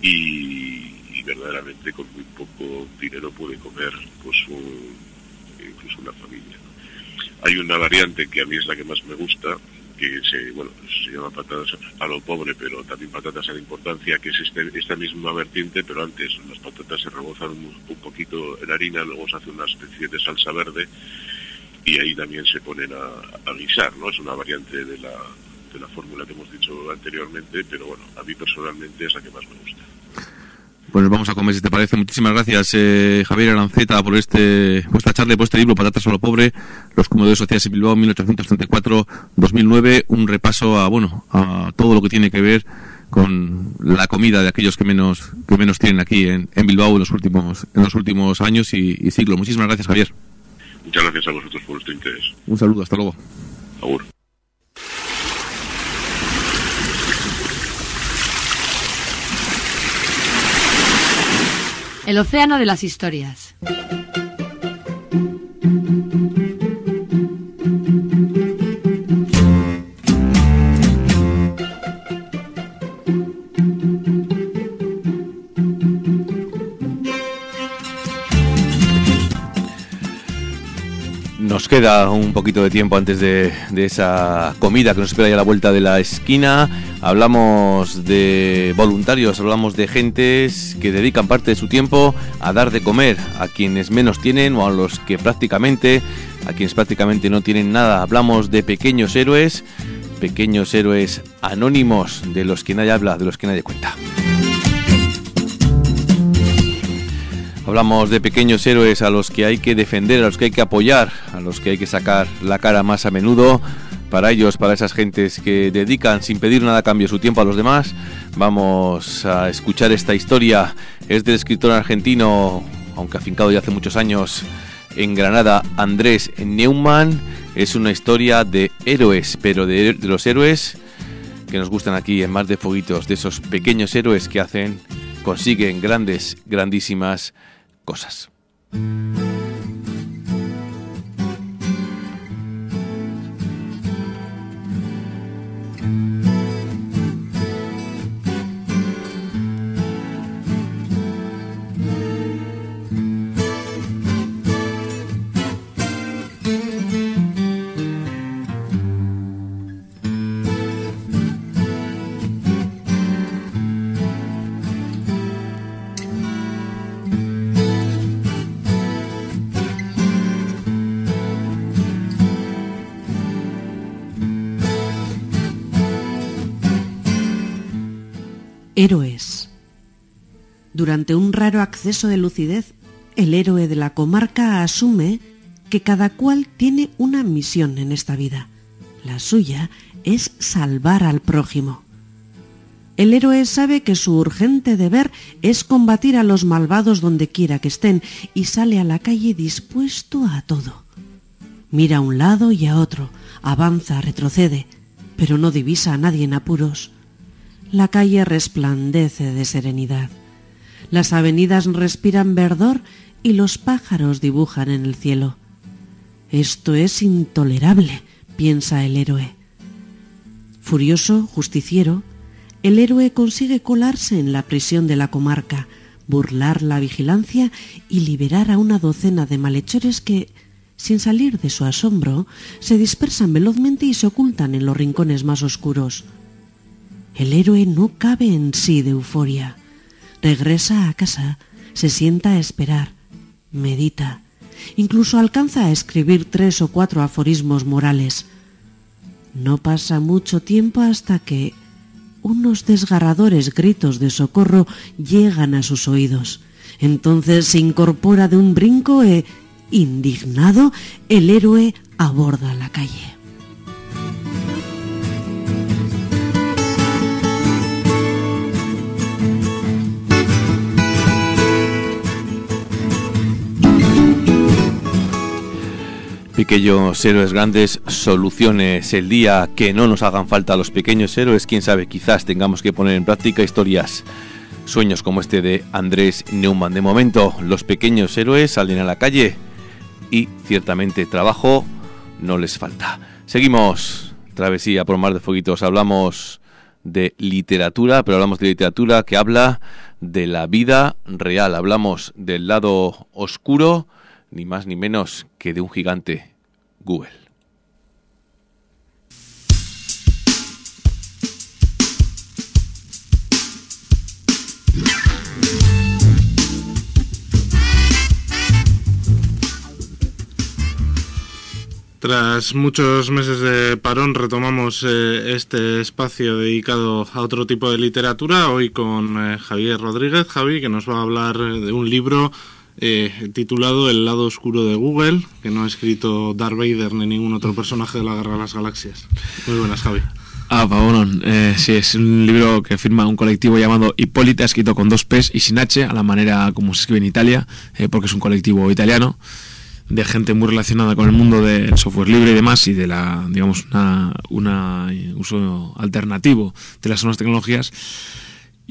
y, y verdaderamente con muy poco dinero puede comer pues un, incluso una familia. Hay una variante que a mí es la que más me gusta, que se, bueno, se llama patatas a lo pobre, pero también patatas a la importancia, que es este, esta misma vertiente, pero antes las patatas se rebozan un, poquito en harina, luego se hace una especie de salsa verde y ahí también se ponen a, guisar, ¿no? Es una variante de la, de la fórmula que hemos dicho anteriormente, pero bueno, a mí personalmente es la que más me gusta. Pues vamos a comer si te parece. Muchísimas gracias, eh, Javier Aranceta, por este, por esta charla, por este libro, Patatas a lo Pobre, los comedores sociales en Bilbao, 1834-2009. Un repaso a, bueno, a todo lo que tiene que ver con la comida de aquellos que menos, que menos tienen aquí en, Bilbao en los últimos, en los últimos años y, y siglos. Muchísimas gracias, Javier. Muchas gracias a vosotros por vuestro interés. Un saludo, hasta luego. Agur. El océano de las historias. Nos queda un poquito de tiempo antes de, esa comida que nos espera ya a la vuelta de la esquina. Hablamos de voluntarios, hablamos de gentes que dedican parte de su tiempo a dar de comer a quienes menos tienen o a los que prácticamente, a quienes prácticamente no tienen nada. Hablamos de pequeños héroes, pequeños héroes anónimos de los que nadie habla, de los que nadie cuenta. Hablamos de pequeños héroes a los que hay que defender, a los que hay que apoyar, a los que hay que sacar la cara más a menudo para ellos, para esas gentes que dedican sin pedir nada a cambio su tiempo a los demás. Vamos a escuchar esta historia. Es del escritor argentino, aunque afincado ya hace muchos años en Granada, Andrés Neumann. Es una historia de héroes, pero de, de los héroes que nos gustan aquí en Mar de Foguitos, de esos pequeños héroes que hacen, consiguen grandes, grandísimas cosas. Durante un raro acceso de lucidez, el héroe de la comarca asume que cada cual tiene una misión en esta vida. La suya es salvar al prójimo. El héroe sabe que su urgente deber es combatir a los malvados donde quiera que estén y sale a la calle dispuesto a todo. Mira a un lado y a otro, avanza, retrocede, pero no divisa a nadie en apuros. La calle resplandece de serenidad. Las avenidas respiran verdor y los pájaros dibujan en el cielo. Esto es intolerable, piensa el héroe. Furioso, justiciero, el héroe consigue colarse en la prisión de la comarca, burlar la vigilancia y liberar a una docena de malhechores que, sin salir de su asombro, se dispersan velozmente y se ocultan en los rincones más oscuros. El héroe no cabe en sí de euforia. Regresa a casa, se sienta a esperar, medita, incluso alcanza a escribir tres o cuatro aforismos morales. No pasa mucho tiempo hasta que unos desgarradores gritos de socorro llegan a sus oídos. Entonces se incorpora de un brinco e, indignado, el héroe aborda la calle. Pequeños héroes grandes, soluciones el día que no nos hagan falta los pequeños héroes, quién sabe, quizás tengamos que poner en práctica historias, sueños como este de Andrés Neumann. De momento, los pequeños héroes salen a la calle y ciertamente trabajo no les falta. Seguimos, travesía por mar de fueguitos, hablamos de literatura, pero hablamos de literatura que habla de la vida real, hablamos del lado oscuro, ni más ni menos que de un gigante, Google. Tras muchos meses de parón retomamos eh, este espacio dedicado a otro tipo de literatura, hoy con eh, Javier Rodríguez, Javi, que nos va a hablar de un libro eh, titulado El lado oscuro de Google, que no ha escrito Darth Vader ni ningún otro personaje de la Guerra de las Galaxias. Muy buenas, Javi. Ah, Pavón, eh, sí, es un libro que firma un colectivo llamado Hipólita, escrito con dos P's y sin H, a la manera como se escribe en Italia, eh, porque es un colectivo italiano de gente muy relacionada con el mundo del software libre y demás y de la digamos una, una uso alternativo de las nuevas tecnologías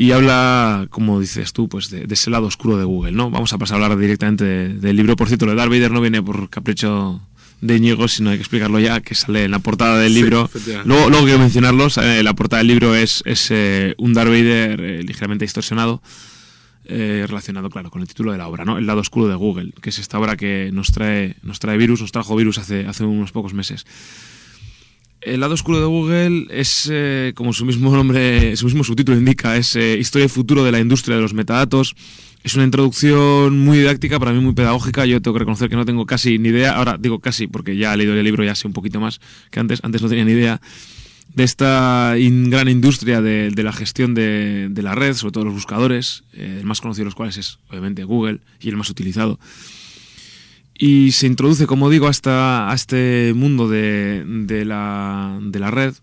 y habla, como dices tú, pues de, ese lado oscuro de Google, ¿no? Vamos a pasar a hablar directamente del libro. Por cierto, lo de Darth Vader no viene por capricho de Ñigo, sino hay que explicarlo ya, que sale en la portada del libro. luego, luego quiero mencionarlo, la portada del libro es, es eh, un Darth Vader eh, ligeramente distorsionado, eh, relacionado, claro, con el título de la obra, ¿no? El lado oscuro de Google, que es esta obra que nos trae, nos trae virus, nos trajo virus hace, hace unos pocos meses. El lado oscuro de Google es, eh, como su mismo nombre, su mismo subtítulo indica, es eh, historia y futuro de la industria de los metadatos. Es una introducción muy didáctica, para mí muy pedagógica. Yo tengo que reconocer que no tengo casi ni idea. Ahora digo casi porque ya he leído el libro, ya sé un poquito más que antes. Antes no tenía ni idea de esta gran industria de, la gestión de, la red, sobre todo los buscadores, eh, el más conocido de los cuales es obviamente Google y el más utilizado. Y se introduce, como digo, hasta a este mundo de, de, la, de la red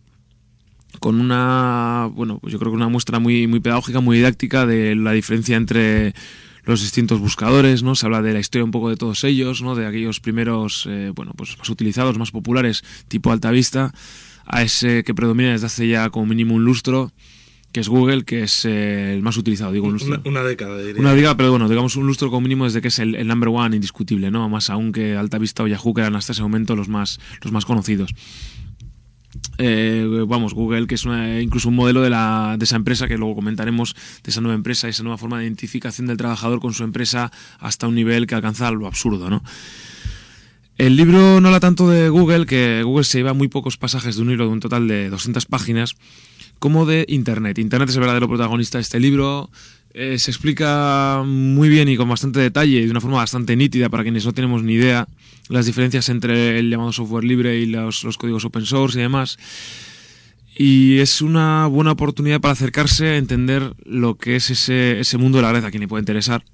con una, bueno, pues yo creo que una muestra muy, muy pedagógica, muy didáctica de la diferencia entre los distintos buscadores, ¿no? Se habla de la historia un poco de todos ellos, ¿no? De aquellos primeros, eh, bueno, pues más utilizados, más populares, tipo Alta Vista, a ese que predomina desde hace ya como mínimo un lustro, que es Google, que es eh, el más utilizado, digo un lustro. Una, década, diría. Una década, pero bueno, digamos un lustro como mínimo desde que es el, number one indiscutible, ¿no? Más aún que Alta Vista o Yahoo, que eran hasta ese momento los más, los más conocidos. Eh, vamos, Google, que es incluso un modelo de, la, de esa empresa, que luego comentaremos, de esa nueva empresa, esa nueva forma de identificación del trabajador con su empresa hasta un nivel que alcanza lo absurdo, ¿no? El libro no habla tanto de Google, que Google se lleva muy pocos pasajes de un libro de un total de 200 páginas, como de Internet. Internet es el verdadero protagonista de este libro. Eh, se explica muy bien y con bastante detalle y de una forma bastante nítida para quienes no tenemos ni idea las diferencias entre el llamado software libre y los, códigos open source y demás. Y es una buena oportunidad para acercarse a entender lo que es ese, ese mundo de la red a quien le puede interesar.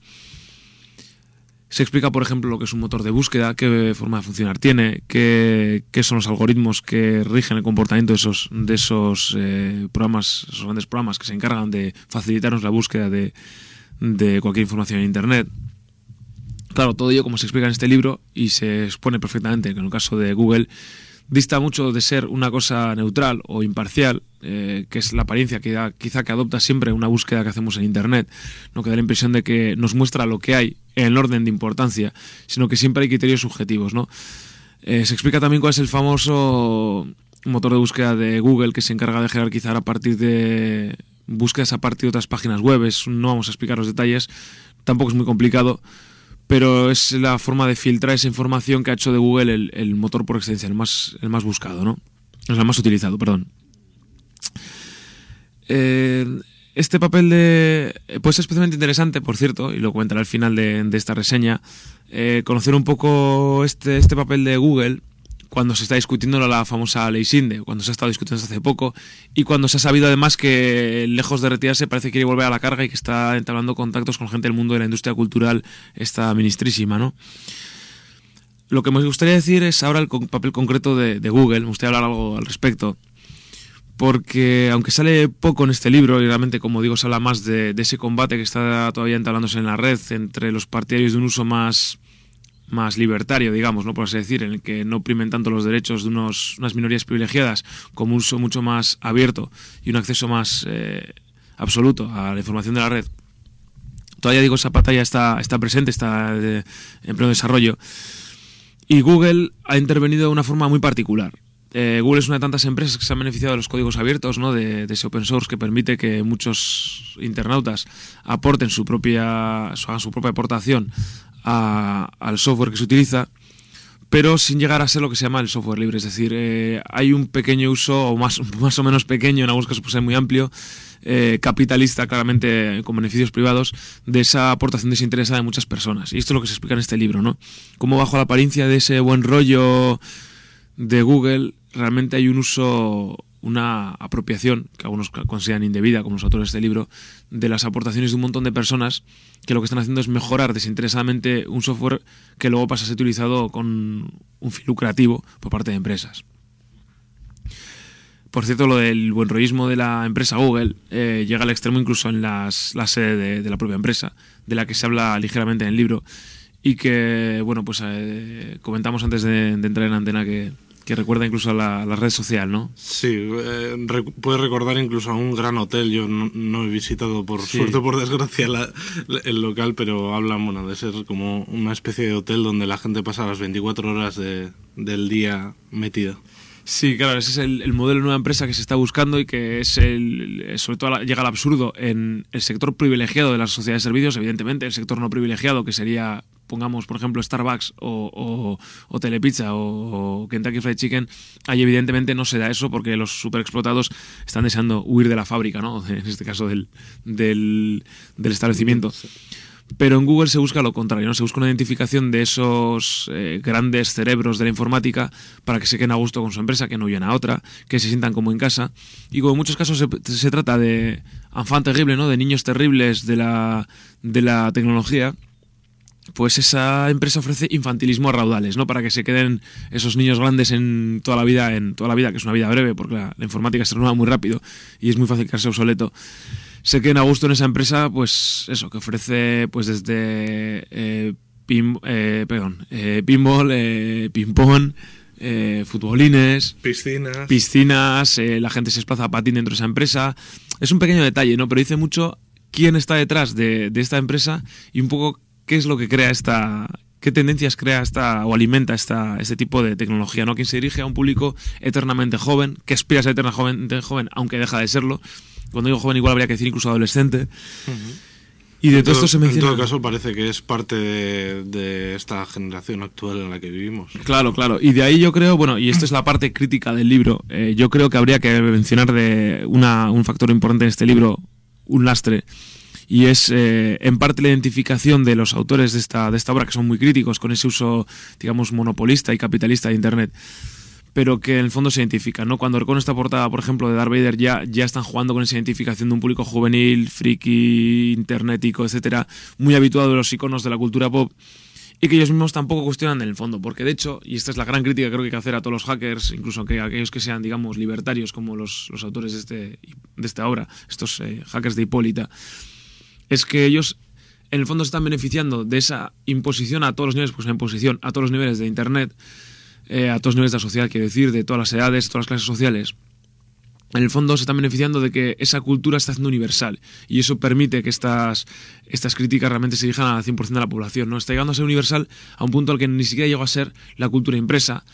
Se explica, por ejemplo, lo que es un motor de búsqueda, qué forma de funcionar tiene, qué, son los algoritmos que rigen el comportamiento de esos, de esos eh, programas, esos grandes programas que se encargan de facilitarnos la búsqueda de, de cualquier información en Internet. Claro, todo ello, como se explica en este libro, y se expone perfectamente en el caso de Google, dista mucho de ser una cosa neutral o imparcial, eh, que es la apariencia que quizá que adopta siempre una búsqueda que hacemos en Internet, no que da la impresión de que nos muestra lo que hay en el orden de importancia, sino que siempre hay criterios subjetivos. ¿no? Eh, se explica también cuál es el famoso motor de búsqueda de Google que se encarga de jerarquizar a partir de búsquedas a partir de otras páginas web. no vamos a explicar los detalles, tampoco es muy complicado pero es la forma de filtrar esa información que ha hecho de Google el, motor por excelencia, el más, el más buscado, ¿no? Es el más utilizado, perdón. Eh, este papel de... Pues es especialmente interesante, por cierto, y lo comentaré al final de, esta reseña, eh, conocer un poco este, este papel de Google cuando se está discutiendo la famosa ley SINDE, cuando se ha estado discutiendo hace poco, y cuando se ha sabido además que lejos de retirarse parece que quiere volver a la carga y que está entablando contactos con gente del mundo de la industria cultural, esta ministrísima, ¿no? Lo que me gustaría decir es ahora el papel concreto de, Google, me gustaría hablar algo al respecto, porque aunque sale poco en este libro, y realmente como digo se habla más de, de ese combate que está todavía entablándose en la red entre los partidarios de un uso más más libertario, digamos, ¿no? por así decir, en el que no primen tanto los derechos de unos, unas minorías privilegiadas como un uso mucho más abierto y un acceso más eh, absoluto a la información de la red. Todavía digo, esa batalla está, está presente, está en pleno desarrollo. Y Google ha intervenido de una forma muy particular. Eh, Google es una de tantas empresas que se han beneficiado de los códigos abiertos, ¿no? de, ese open source que permite que muchos internautas aporten su propia, hagan su propia aportación al software que se utiliza, pero sin llegar a ser lo que se llama el software libre. Es decir, eh, hay un pequeño uso, o más, más o menos pequeño, en algunos casos puede ser muy amplio, eh, capitalista, claramente con beneficios privados, de esa aportación desinteresada de muchas personas. Y esto es lo que se explica en este libro, ¿no? Cómo bajo la apariencia de ese buen rollo de Google, realmente hay un uso una apropiación, que algunos consideran indebida, como los autores de este libro, de las aportaciones de un montón de personas que lo que están haciendo es mejorar desinteresadamente un software que luego pasa a ser utilizado con un fin lucrativo por parte de empresas. Por cierto, lo del buen rollismo de la empresa Google eh, llega al extremo incluso en las, la sede de, la propia empresa, de la que se habla ligeramente en el libro y que, bueno, pues eh, comentamos antes de entrar en antena que, que recuerda incluso a la, red social, ¿no? Sí, eh, puede recordar incluso a un gran hotel. Yo no, he visitado, por suerte por desgracia, el local, pero hablan bueno, de ser como una especie de hotel donde la gente pasa las 24 horas del día metida. Sí, claro, ese es el, modelo de nueva empresa que se está buscando y que es el, sobre todo llega al absurdo en el sector privilegiado de las sociedades de servicios, evidentemente, el sector no privilegiado, que sería pongamos, por ejemplo, Starbucks o, o, Telepizza o, Kentucky Fried Chicken, ahí evidentemente no se da eso porque los superexplotados están deseando huir de la fábrica, ¿no? En este caso del, del, establecimiento. Pero en Google se busca lo contrario, ¿no? Se busca una identificación de esos eh, grandes cerebros de la informática para que se queden a gusto con su empresa, que no huyan a otra, que se sientan como en casa. Y como en muchos casos se, se trata de enfant terrible, ¿no? De niños terribles de la, de la tecnología, pues esa empresa ofrece infantilismo a raudales, ¿no? Para que se queden esos niños grandes en toda la vida, en toda la vida, que es una vida breve, porque la, informática se renueva muy rápido y es muy fácil quedarse obsoleto. Se queden a gusto en esa empresa, pues eso, que ofrece pues desde eh, eh, perdón, eh, pinball, ping-pong, futbolines, piscinas, piscinas la gente se desplaza a patín dentro de esa empresa. Es un pequeño detalle, ¿no? Pero dice mucho quién está detrás de, de esta empresa y un poco qué es lo que crea esta, qué tendencias crea esta o alimenta esta, este tipo de tecnología, ¿no? Quien se dirige a un público eternamente joven, que aspira a ser eternamente joven, aunque deja de serlo. Cuando digo joven igual habría que decir incluso adolescente. Y de todo, esto se menciona... En todo caso parece que es parte de, esta generación actual en la que vivimos. Claro, claro. Y de ahí yo creo, bueno, y esta es la parte crítica del libro, eh, yo creo que habría que mencionar de una, un factor importante en este libro, un lastre, y es eh, en parte la identificación de los autores de esta, de esta obra, que son muy críticos con ese uso, digamos, monopolista y capitalista de Internet pero que en el fondo se identifican, ¿no? Cuando recono esta portada, por ejemplo, de Darth Vader, ya, ya están jugando con esa identificación de un público juvenil, friki, internetico, etcétera, muy habituado de los iconos de la cultura pop, y que ellos mismos tampoco cuestionan en el fondo, porque de hecho, y esta es la gran crítica que creo que hay que hacer a todos los hackers, incluso que aquellos que sean, digamos, libertarios, como los, los autores de, este, de esta obra, estos eh, hackers de Hipólita, es que ellos en el fondo se están beneficiando de esa imposición a todos los niveles, pues una imposición a todos los niveles de Internet, eh, a todos los niveles de la sociedad, quiero decir, de todas las edades, todas las clases sociales. En el fondo se están beneficiando de que esa cultura está haciendo universal y eso permite que estas, estas críticas realmente se dirijan al 100% de la población. ¿no? Está llegando a ser universal a un punto al que ni siquiera llegó a ser la cultura impresa,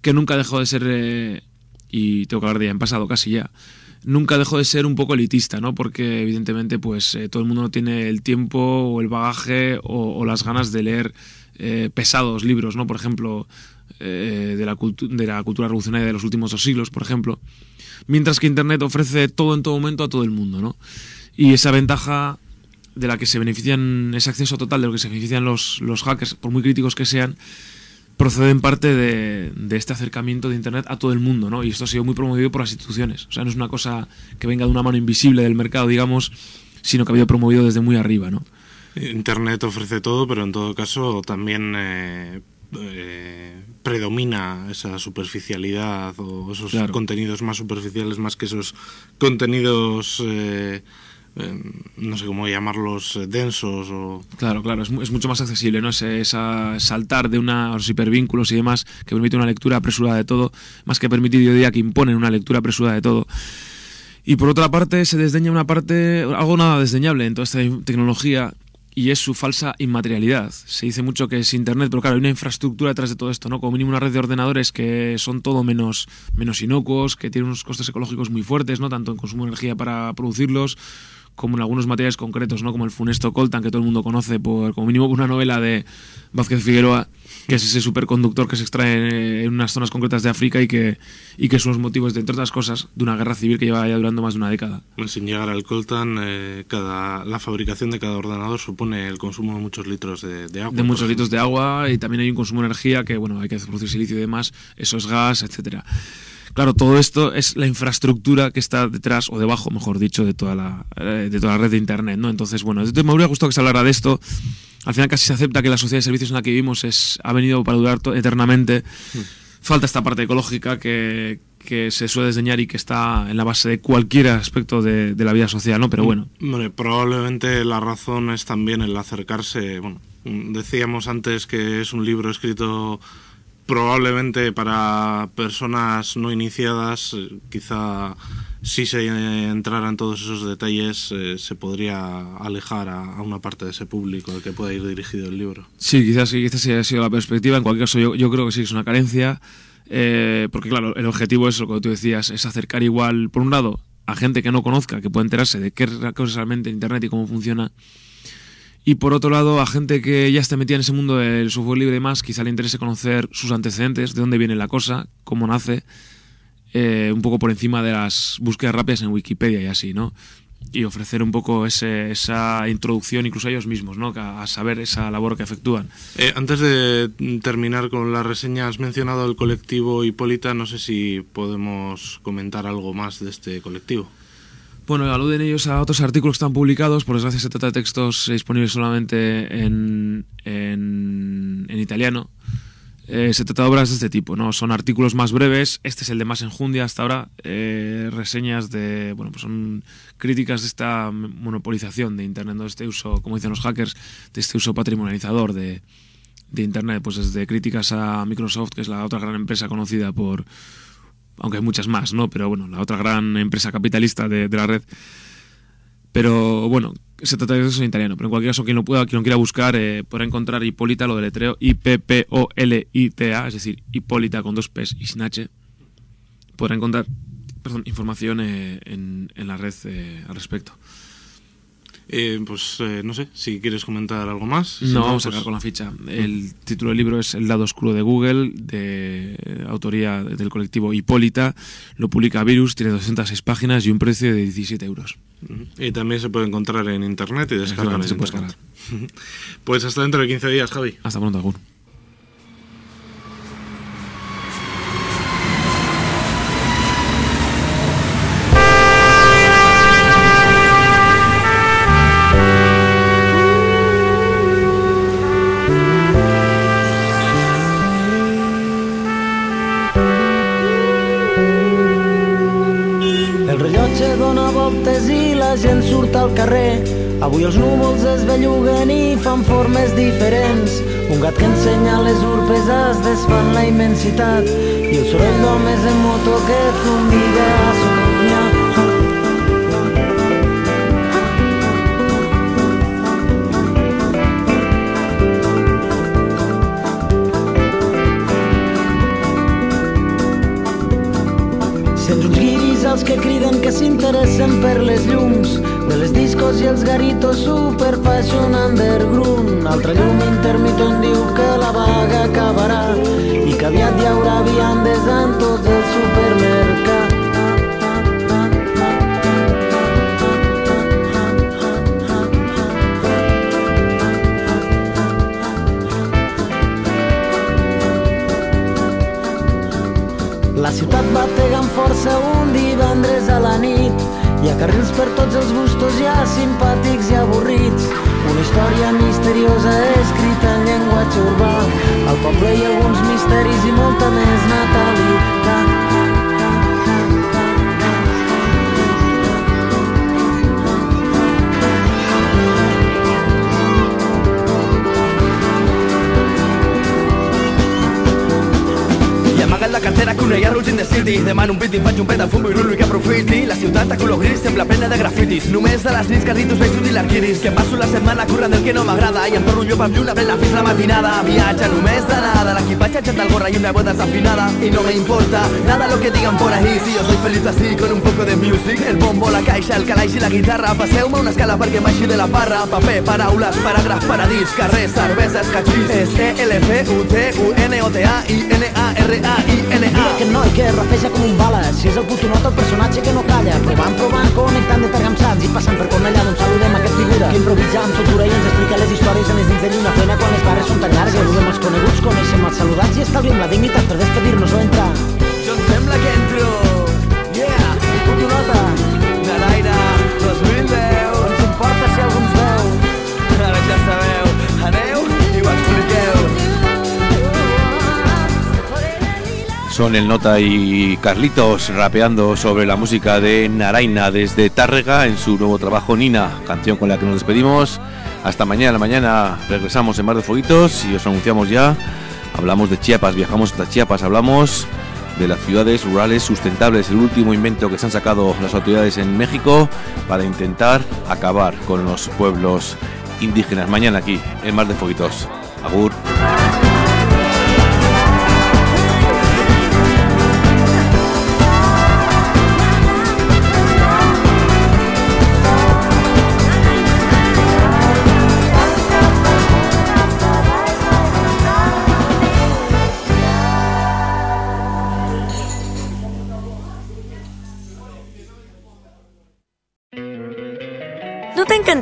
que nunca dejó de ser, eh, y tengo que hablar de ella en pasado casi ya, nunca dejó de ser un poco elitista, ¿no? Porque evidentemente pues eh, todo el mundo no tiene el tiempo o el bagaje o, las ganas de leer eh, pesados libros, ¿no? Por ejemplo, eh, de, la de la cultura revolucionaria de los últimos dos siglos, por ejemplo. Mientras que Internet ofrece todo en todo momento a todo el mundo, ¿no? Y esa ventaja de la que se benefician, ese acceso total de lo que se benefician los, los hackers, por muy críticos que sean, procede en parte de, este acercamiento de Internet a todo el mundo, ¿no? Y esto ha sido muy promovido por las instituciones. O sea, no es una cosa que venga de una mano invisible del mercado, digamos, sino que ha habido promovido desde muy arriba, ¿no? Internet ofrece todo, pero en todo caso también eh, eh, predomina esa superficialidad o esos contenidos más superficiales más que esos contenidos... Eh, no sé cómo llamarlos, eh, densos o... Claro, claro, es, es mucho más accesible, ¿no? Ese, esa saltar de unos hipervínculos y demás que permite una lectura apresurada de todo, más que permitir hoy día que imponen una lectura apresurada de todo. Y por otra parte, se desdeña una parte, algo nada desdeñable en toda esta tecnología, y es su falsa inmaterialidad. Se dice mucho que es Internet, pero claro, hay una infraestructura detrás de todo esto, ¿no? Como mínimo una red de ordenadores que son todo menos, menos inocuos, que tienen unos costes ecológicos muy fuertes, ¿no? Tanto en consumo de energía para producirlos, como en algunos materiales concretos, ¿no? como el funesto coltan, que todo el mundo conoce por como mínimo por una novela de Vázquez Figueroa, que es ese superconductor que se extrae en unas zonas concretas de África y que, y que son los motivos, de, entre otras cosas, de una guerra civil que lleva ya durando más de una década. Pues sin llegar al coltan, eh, cada, la fabricación de cada ordenador supone el consumo de muchos litros de, agua. De muchos litros de agua y también hay un consumo de energía que, bueno, hay que producir silicio y demás, eso es gas, etcétera. Claro, todo esto es la infraestructura que está detrás, o debajo, mejor dicho, de toda la, eh, de toda la red de Internet, ¿no? Entonces, bueno, me hubiera gustado que se hablara de esto. Al final casi se acepta que la sociedad de servicios en la que vivimos es, ha venido para durar eternamente. Mm. Falta esta parte ecológica que, que se suele diseñar y que está en la base de cualquier aspecto de, de la vida social, ¿no? Pero bueno. bueno. Probablemente la razón es también el acercarse, bueno, decíamos antes que es un libro escrito probablemente para personas no iniciadas, eh, quizá si se entrara en todos esos detalles eh, se podría alejar a, una parte de ese público al que pueda ir dirigido el libro. Sí, quizás, quizás haya sido la perspectiva. En cualquier caso, yo, yo creo que sí es una carencia, eh, porque claro, el objetivo es lo que tú decías, es acercar igual, por un lado, a gente que no conozca, que pueda enterarse de qué es realmente Internet y cómo funciona y por otro lado, a gente que ya está metida en ese mundo del software libre y demás, quizá le interese conocer sus antecedentes, de dónde viene la cosa, cómo nace, eh, un poco por encima de las búsquedas rápidas en Wikipedia y así, ¿no? Y ofrecer un poco esa introducción incluso a ellos mismos, ¿no? A, saber esa labor que efectúan. Eh, antes de terminar con la reseña, has mencionado el colectivo Hipólita, no sé si podemos comentar algo más de este colectivo. Bueno, aluden ellos a otros artículos que están publicados. Por desgracia, se trata de textos disponibles solamente en, italiano. Eh, se trata de obras de este tipo, ¿no? Son artículos más breves, este es el de más enjundia hasta ahora, eh, reseñas de, bueno, pues son críticas de esta monopolización de Internet, de este uso, como dicen los hackers, de este uso patrimonializador de, de Internet, pues desde críticas a Microsoft, que es la otra gran empresa conocida por, aunque hay muchas más, ¿no? Pero bueno, la otra gran empresa capitalista de, de la red. Pero bueno, se trata de eso en italiano, pero en cualquier caso, quien lo pueda, quien lo quiera buscar, eh, podrá encontrar Hipólita, lo deletreo I-P-P-O-L-I-T-A, es decir, Hipólita con dos P's y sin H, podrá encontrar perdón, información eh, en, en, la red eh, al respecto. Eh, pues eh, no sé, si quieres comentar algo más. Si no, vamos a pues... con la ficha. El título del libro es El lado oscuro de Google, de autoría del colectivo Hipólita. Lo publica Virus, tiene 206 páginas y un precio de 17 euros. Y también se puede encontrar en internet y descargar. pues hasta dentro de 15 días, Javi. Hasta pronto, Agur. Gent surt al carrer. Avui els núvols es belluguen i fan formes diferents. Un gat que ensenya les urpes es desfan la immensitat i el soroll d'homes en moto que a Soconya. Sents uns guiris els que criden que s'interessen per les llums les discos i els garitos super fashion underground. Altra llum intermitent diu que la vaga acabarà i que aviat hi haurà viandes en tots els supermercats. La ciutat batega amb força un divendres a la nit. Hi ha carrils per tots els gustos, hi ha simpàtics i avorrits. Una història misteriosa escrita en llenguatge urbà. Al poble hi ha alguns misteris i molta més natalitat. La cartera que una Rouge in the City. Demano un pit i faig un pet, fumo i rulo i que aprofiti. La ciutat a color gris sembla plena de grafitis. Només a les nits carritos veig útil l'arquiris. Que passo la setmana currant del que no m'agrada. I em torno llop amb lluna plena fins la matinada. Viatge només de nada. L'equipatge echat el gorra i una boda desafinada. Y no me importa nada lo que digan por ahí. Si yo soy feliz así con un poco de music. El bombo, la caixa, el calaix i la guitarra. Passeu-me una escala perquè baixi de la barra. Paper, paraules, paràgraf, paradís. Carrer, cervesa, escatxís És E-L-F-U-T-U-N-O-T-A-I-N-A-R-A que rapeja com un bala. Si és el putonot el personatge que no calla Provant, provant, connectant de pergamsats I passant per Cornellà d'on saludem aquest figura. Que improvisa amb soltura i ens explica les històries en les dins de lluna plena quan les barres són tan llargues. Saludem els coneguts, coneixem els saludats i estalviem la dignitat per despedir-nos o entrar Son el Nota y Carlitos rapeando sobre la música de Naraina desde Tárrega en su nuevo trabajo Nina, canción con la que nos despedimos. Hasta mañana, mañana regresamos en Mar de Foguitos y os anunciamos ya. Hablamos de Chiapas, viajamos hasta Chiapas, hablamos de las ciudades rurales sustentables, el último invento que se han sacado las autoridades en México para intentar acabar con los pueblos indígenas. Mañana aquí en Mar de Foguitos. Agur.